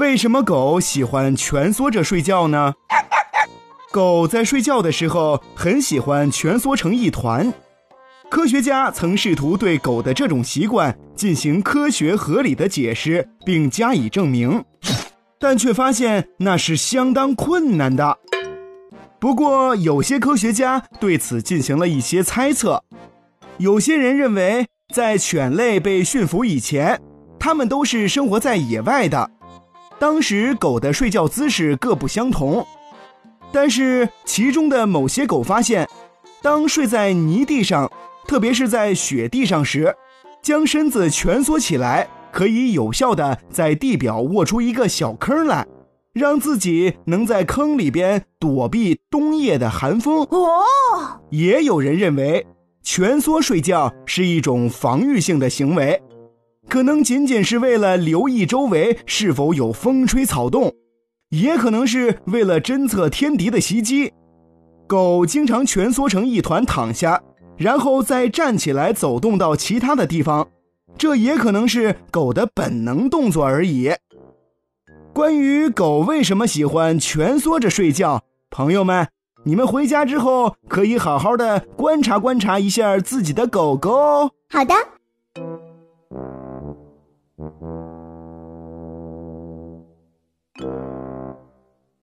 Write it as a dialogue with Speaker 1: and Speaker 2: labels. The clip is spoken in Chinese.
Speaker 1: 为什么狗喜欢蜷缩着睡觉呢？狗在睡觉的时候很喜欢蜷缩成一团。科学家曾试图对狗的这种习惯进行科学合理的解释，并加以证明，但却发现那是相当困难的。不过，有些科学家对此进行了一些猜测。有些人认为，在犬类被驯服以前，它们都是生活在野外的，当时狗的睡觉姿势各不相同。但是，其中的某些狗发现，当睡在泥地上。特别是在雪地上时，将身子蜷缩起来，可以有效的在地表卧出一个小坑来，让自己能在坑里边躲避冬夜的寒风。哦，也有人认为，蜷缩睡觉是一种防御性的行为，可能仅仅是为了留意周围是否有风吹草动，也可能是为了侦测天敌的袭击。狗经常蜷缩成一团躺下。然后再站起来走动到其他的地方，这也可能是狗的本能动作而已。关于狗为什么喜欢蜷缩着睡觉，朋友们，你们回家之后可以好好的观察观察一下自己的狗狗哦。
Speaker 2: 好的。you